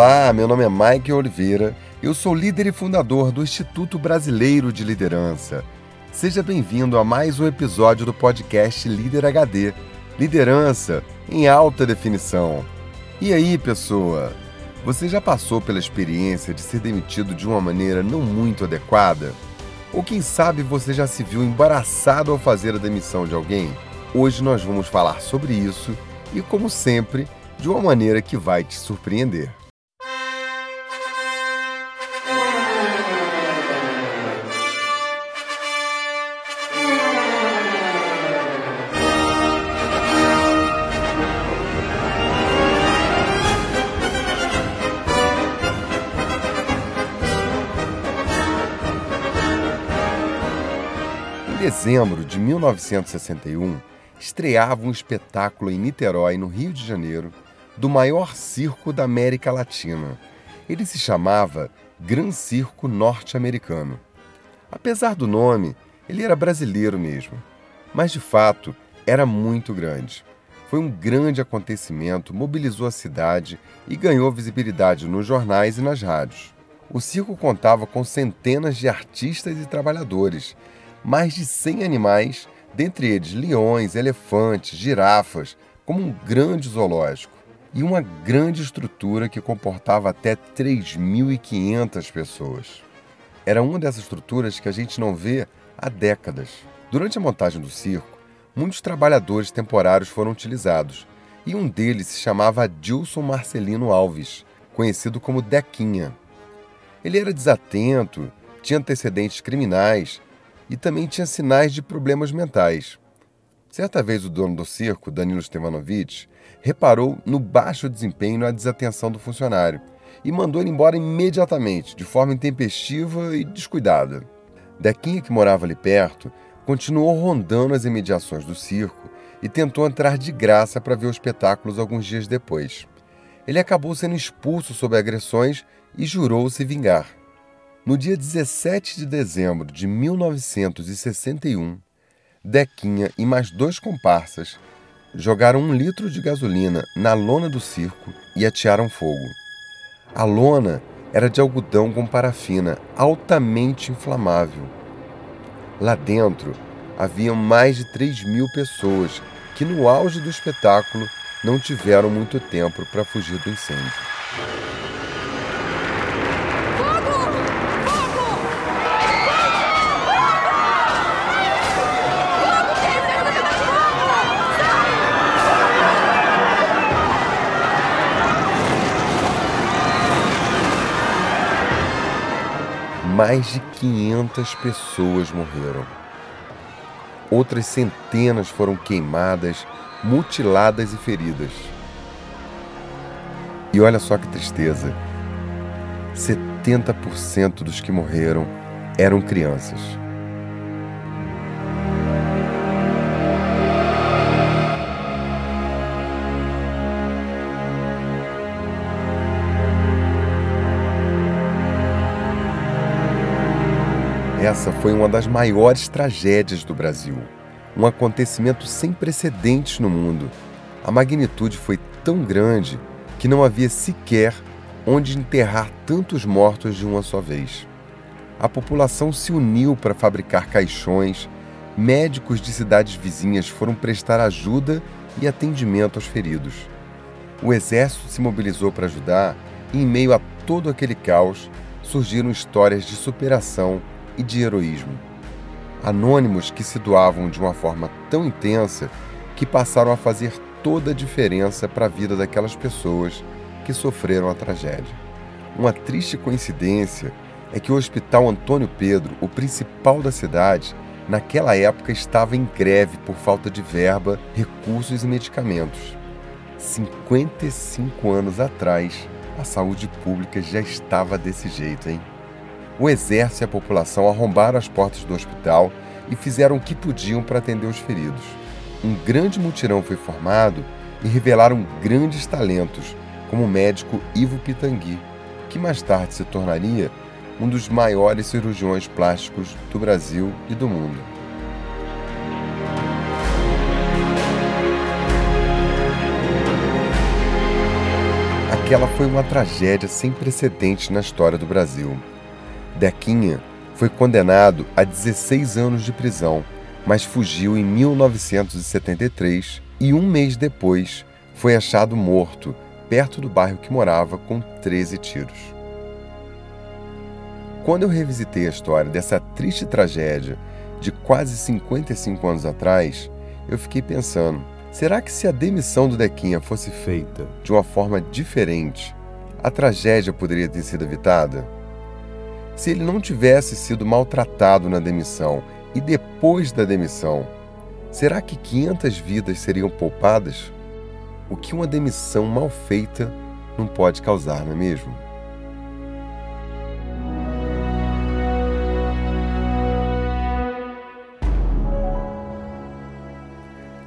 Olá, meu nome é Mike Oliveira, eu sou líder e fundador do Instituto Brasileiro de Liderança. Seja bem-vindo a mais um episódio do podcast Líder HD Liderança em alta definição. E aí, pessoa? Você já passou pela experiência de ser demitido de uma maneira não muito adequada? Ou quem sabe você já se viu embaraçado ao fazer a demissão de alguém? Hoje nós vamos falar sobre isso e, como sempre, de uma maneira que vai te surpreender. Dezembro de 1961, estreava um espetáculo em Niterói, no Rio de Janeiro, do maior circo da América Latina. Ele se chamava Gran Circo Norte-Americano. Apesar do nome, ele era brasileiro mesmo. Mas de fato, era muito grande. Foi um grande acontecimento, mobilizou a cidade e ganhou visibilidade nos jornais e nas rádios. O circo contava com centenas de artistas e trabalhadores, mais de 100 animais, dentre eles leões, elefantes, girafas, como um grande zoológico e uma grande estrutura que comportava até 3.500 pessoas. Era uma dessas estruturas que a gente não vê há décadas. Durante a montagem do circo, muitos trabalhadores temporários foram utilizados, e um deles se chamava Adilson Marcelino Alves, conhecido como Dequinha. Ele era desatento, tinha antecedentes criminais e também tinha sinais de problemas mentais. Certa vez o dono do circo, Danilo Stevanovic, reparou no baixo desempenho e na desatenção do funcionário e mandou ele embora imediatamente, de forma intempestiva e descuidada. Dequinha, que morava ali perto, continuou rondando as imediações do circo e tentou entrar de graça para ver os espetáculos alguns dias depois. Ele acabou sendo expulso sob agressões e jurou se vingar. No dia 17 de dezembro de 1961, Dequinha e mais dois comparsas jogaram um litro de gasolina na lona do circo e atearam fogo. A lona era de algodão com parafina, altamente inflamável. Lá dentro haviam mais de 3 mil pessoas que, no auge do espetáculo, não tiveram muito tempo para fugir do incêndio. Mais de 500 pessoas morreram. Outras centenas foram queimadas, mutiladas e feridas. E olha só que tristeza: 70% dos que morreram eram crianças. Essa foi uma das maiores tragédias do Brasil. Um acontecimento sem precedentes no mundo. A magnitude foi tão grande que não havia sequer onde enterrar tantos mortos de uma só vez. A população se uniu para fabricar caixões, médicos de cidades vizinhas foram prestar ajuda e atendimento aos feridos. O exército se mobilizou para ajudar e, em meio a todo aquele caos, surgiram histórias de superação e de heroísmo. Anônimos que se doavam de uma forma tão intensa que passaram a fazer toda a diferença para a vida daquelas pessoas que sofreram a tragédia. Uma triste coincidência é que o Hospital Antônio Pedro, o principal da cidade, naquela época estava em greve por falta de verba, recursos e medicamentos. 55 anos atrás, a saúde pública já estava desse jeito, hein? O exército e a população arrombaram as portas do hospital e fizeram o que podiam para atender os feridos. Um grande mutirão foi formado e revelaram grandes talentos, como o médico Ivo Pitangui, que mais tarde se tornaria um dos maiores cirurgiões plásticos do Brasil e do mundo. Aquela foi uma tragédia sem precedentes na história do Brasil. Dequinha foi condenado a 16 anos de prisão, mas fugiu em 1973 e um mês depois foi achado morto perto do bairro que morava com 13 tiros. Quando eu revisitei a história dessa triste tragédia de quase 55 anos atrás, eu fiquei pensando: será que se a demissão do Dequinha fosse feita de uma forma diferente, a tragédia poderia ter sido evitada? Se ele não tivesse sido maltratado na demissão e depois da demissão, será que 500 vidas seriam poupadas? O que uma demissão mal feita não pode causar, não é mesmo?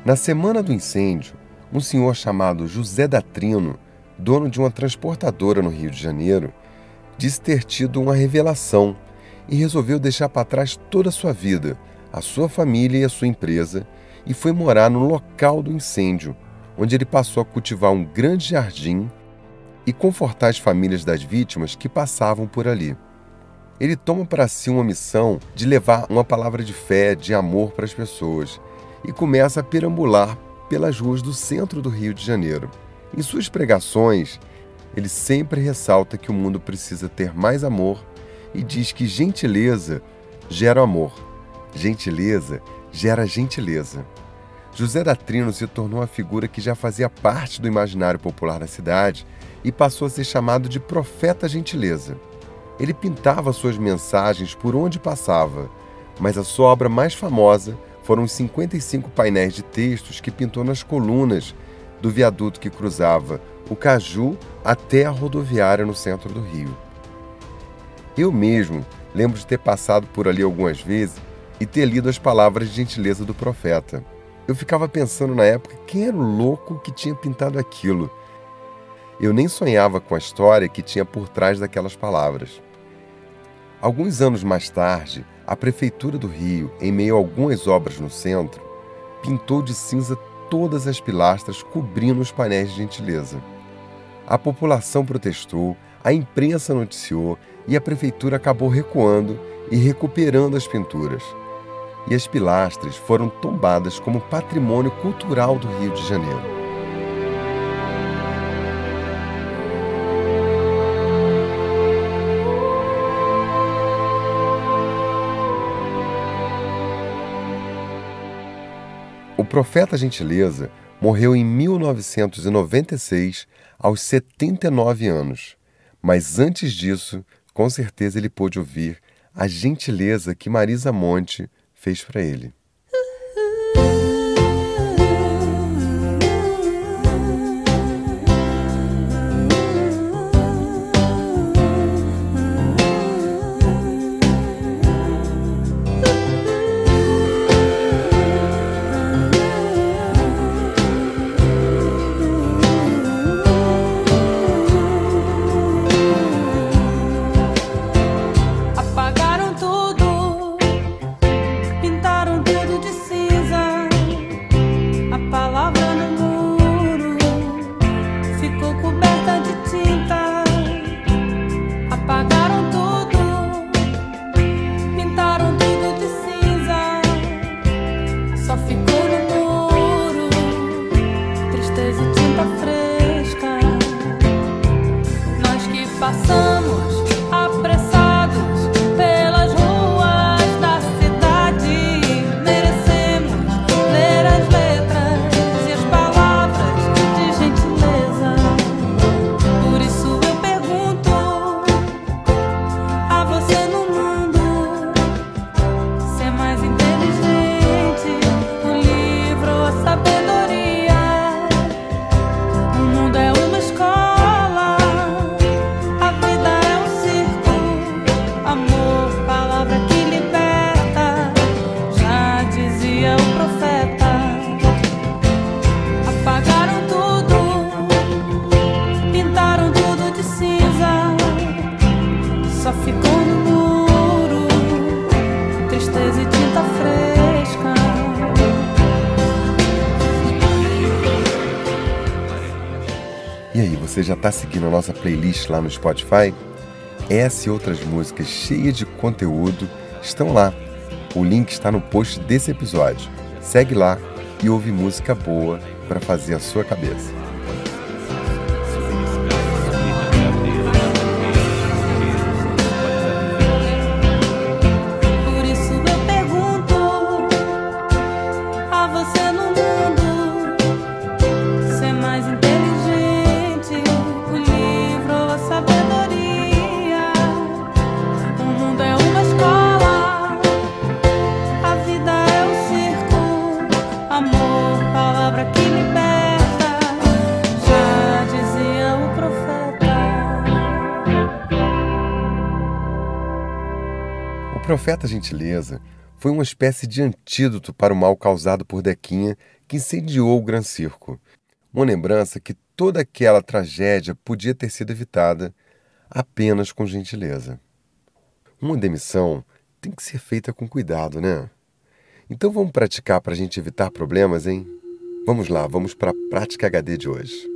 Na semana do incêndio, um senhor chamado José Datrino, dono de uma transportadora no Rio de Janeiro, disse ter tido uma revelação e resolveu deixar para trás toda a sua vida, a sua família e a sua empresa, e foi morar no local do incêndio, onde ele passou a cultivar um grande jardim e confortar as famílias das vítimas que passavam por ali. Ele toma para si uma missão de levar uma palavra de fé, de amor para as pessoas e começa a perambular pelas ruas do centro do Rio de Janeiro. Em suas pregações, ele sempre ressalta que o mundo precisa ter mais amor e diz que gentileza gera amor, gentileza gera gentileza. José da Trino se tornou uma figura que já fazia parte do imaginário popular da cidade e passou a ser chamado de profeta gentileza. Ele pintava suas mensagens por onde passava, mas a sua obra mais famosa foram os 55 painéis de textos que pintou nas colunas do viaduto que cruzava o Caju até a rodoviária no centro do Rio. Eu mesmo lembro de ter passado por ali algumas vezes e ter lido as palavras de gentileza do profeta. Eu ficava pensando na época quem era o louco que tinha pintado aquilo. Eu nem sonhava com a história que tinha por trás daquelas palavras. Alguns anos mais tarde, a Prefeitura do Rio, em meio a algumas obras no centro, pintou de cinza todas as pilastras cobrindo os painéis de gentileza. A população protestou, a imprensa noticiou e a prefeitura acabou recuando e recuperando as pinturas. E as pilastras foram tombadas como patrimônio cultural do Rio de Janeiro. Profeta Gentileza morreu em 1996, aos 79 anos. Mas antes disso, com certeza ele pôde ouvir a gentileza que Marisa Monte fez para ele. Você já está seguindo a nossa playlist lá no Spotify? Essa e outras músicas cheias de conteúdo estão lá. O link está no post desse episódio. Segue lá e ouve música boa para fazer a sua cabeça. Profeta Gentileza foi uma espécie de antídoto para o mal causado por Dequinha, que incendiou o Gran Circo. Uma lembrança que toda aquela tragédia podia ter sido evitada apenas com gentileza. Uma demissão tem que ser feita com cuidado, né? Então vamos praticar para a gente evitar problemas, hein? Vamos lá, vamos para a prática HD de hoje.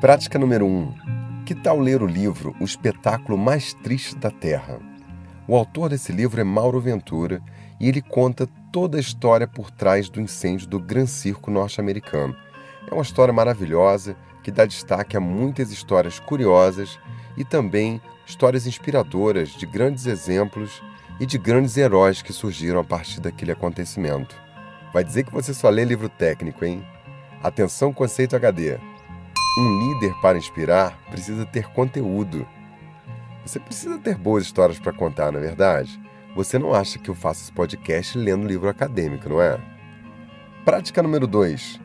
Prática número 1. Um. Que tal ler o livro O Espetáculo Mais Triste da Terra? O autor desse livro é Mauro Ventura e ele conta toda a história por trás do incêndio do Gran Circo norte-americano. É uma história maravilhosa que dá destaque a muitas histórias curiosas e também histórias inspiradoras de grandes exemplos e de grandes heróis que surgiram a partir daquele acontecimento. Vai dizer que você só lê livro técnico, hein? Atenção, conceito HD. Um líder para inspirar precisa ter conteúdo. Você precisa ter boas histórias para contar, na é verdade? Você não acha que eu faço esse podcast lendo livro acadêmico, não é? Prática número 2.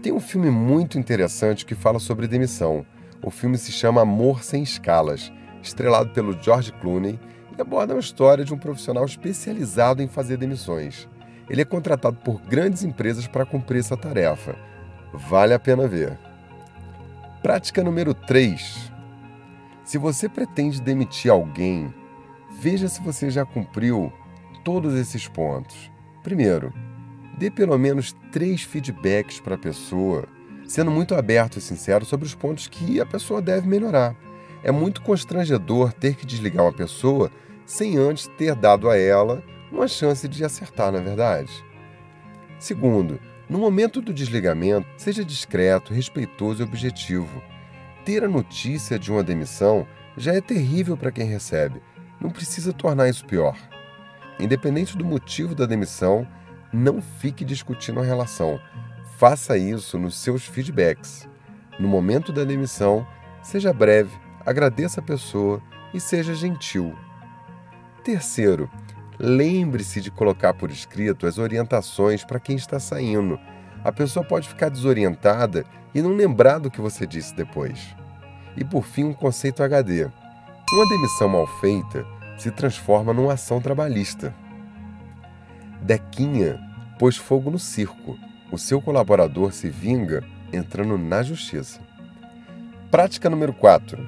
Tem um filme muito interessante que fala sobre demissão. O filme se chama Amor Sem Escalas, estrelado pelo George Clooney e aborda uma história de um profissional especializado em fazer demissões. Ele é contratado por grandes empresas para cumprir essa tarefa. Vale a pena ver. Prática número 3. Se você pretende demitir alguém, veja se você já cumpriu todos esses pontos. Primeiro, dê pelo menos três feedbacks para a pessoa, sendo muito aberto e sincero sobre os pontos que a pessoa deve melhorar. É muito constrangedor ter que desligar uma pessoa sem antes ter dado a ela uma chance de acertar, na é verdade. Segundo, no momento do desligamento, seja discreto, respeitoso e objetivo. Ter a notícia de uma demissão já é terrível para quem recebe. Não precisa tornar isso pior. Independente do motivo da demissão, não fique discutindo a relação. Faça isso nos seus feedbacks. No momento da demissão, seja breve, agradeça a pessoa e seja gentil. Terceiro, Lembre-se de colocar por escrito as orientações para quem está saindo. A pessoa pode ficar desorientada e não lembrar do que você disse depois. E por fim, um conceito HD. Uma demissão mal feita se transforma numa ação trabalhista. Dequinha pôs fogo no circo. O seu colaborador se vinga entrando na justiça. Prática número 4.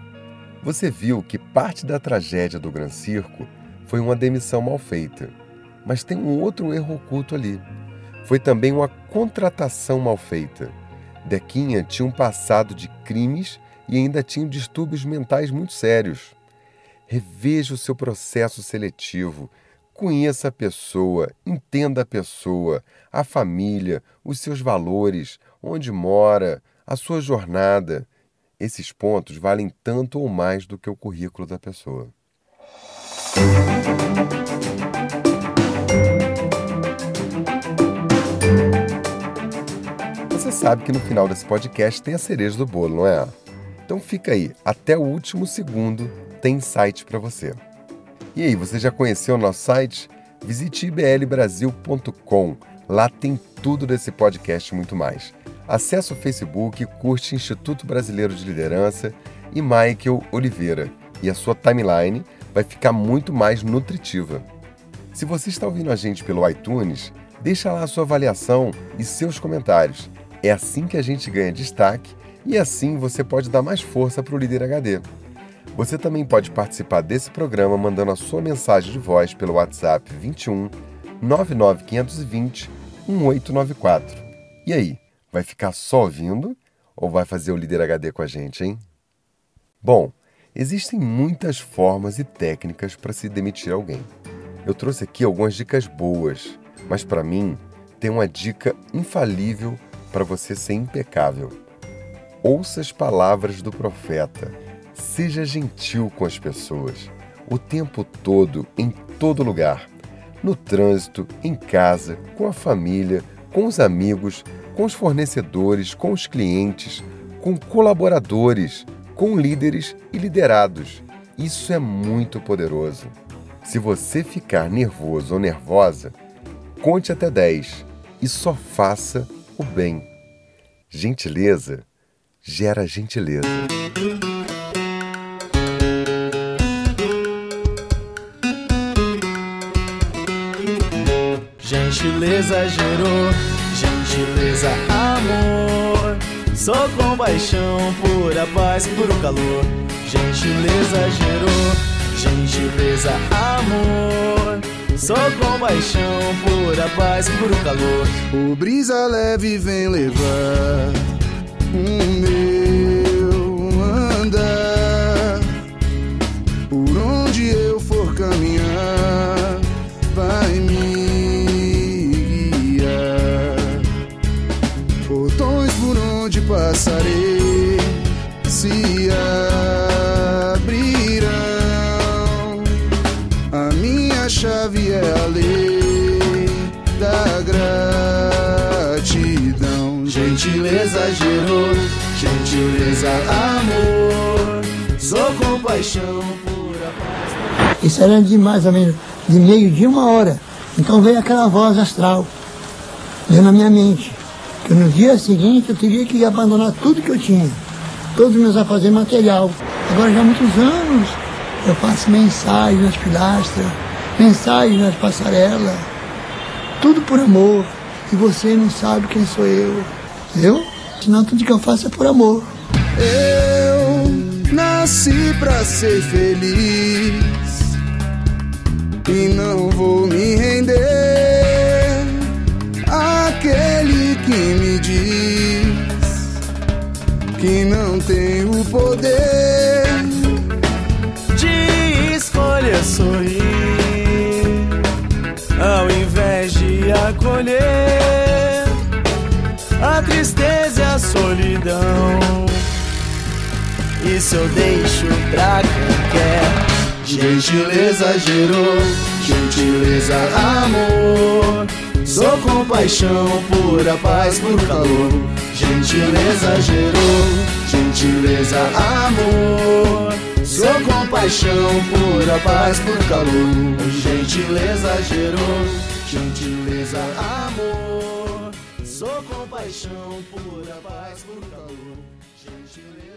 Você viu que parte da tragédia do Gran Circo foi uma demissão mal feita. Mas tem um outro erro oculto ali. Foi também uma contratação mal feita. Dequinha tinha um passado de crimes e ainda tinha distúrbios mentais muito sérios. Reveja o seu processo seletivo. Conheça a pessoa, entenda a pessoa, a família, os seus valores, onde mora, a sua jornada. Esses pontos valem tanto ou mais do que o currículo da pessoa. Você sabe que no final desse podcast tem a cereja do bolo, não é? Então fica aí, até o último segundo tem site para você. E aí, você já conheceu o nosso site? Visite iblbrasil.com. Lá tem tudo desse podcast e muito mais. Acesse o Facebook, curte Instituto Brasileiro de Liderança e Michael Oliveira e a sua timeline vai ficar muito mais nutritiva. Se você está ouvindo a gente pelo iTunes, deixa lá a sua avaliação e seus comentários. É assim que a gente ganha destaque E assim você pode dar mais força para o Líder HD. Você também pode participar desse programa mandando a sua mensagem de voz pelo WhatsApp 21 99520 1894. E aí, vai ficar só ouvindo ou vai fazer o Líder HD com a gente, hein? Bom, existem muitas formas e técnicas para se demitir alguém. Eu trouxe aqui algumas dicas boas, mas para mim tem uma dica infalível para você ser impecável. Ouça as palavras do profeta. Seja gentil com as pessoas, o tempo todo, em todo lugar. No trânsito, em casa, com a família, com os amigos, com os fornecedores, com os clientes, com colaboradores, com líderes e liderados. Isso é muito poderoso. Se você ficar nervoso ou nervosa, conte até 10 e só faça o bem. Gentileza gera gentileza. Gentileza gerou, gentileza amor. Sou compaixão, pura paz, puro calor. Gentileza gerou, gentileza amor. Sou compaixão, pura paz, puro calor. O brisa leve vem levar o meu chave é a lei da gratidão. Gentileza gerou, gentileza amor. Sou compaixão, pura paz. Isso era de mais ou menos de meio dia, uma hora. Então veio aquela voz astral, veio na minha mente, que no dia seguinte eu teria que abandonar tudo que eu tinha, todos os meus afazeres material. Agora já há muitos anos eu faço mensagens nas pilastras, mensagens nas passarelas, tudo por amor. E você não sabe quem sou eu. Eu? Senão tudo que eu faço é por amor. Eu nasci pra ser feliz e não vou me render àquele que me diz que não tem o poder. De escolha sorrir, a tristeza e a solidão. Isso eu deixo pra quem quer. Gentileza gerou, gentileza amor. Sou compaixão, pura paz, puro calor. Gentileza gerou, gentileza amor. Sou compaixão, pura paz, puro calor. Gentileza gerou, gentileza amor. Sou compaixão, pura paz, puro calor. Gentileza.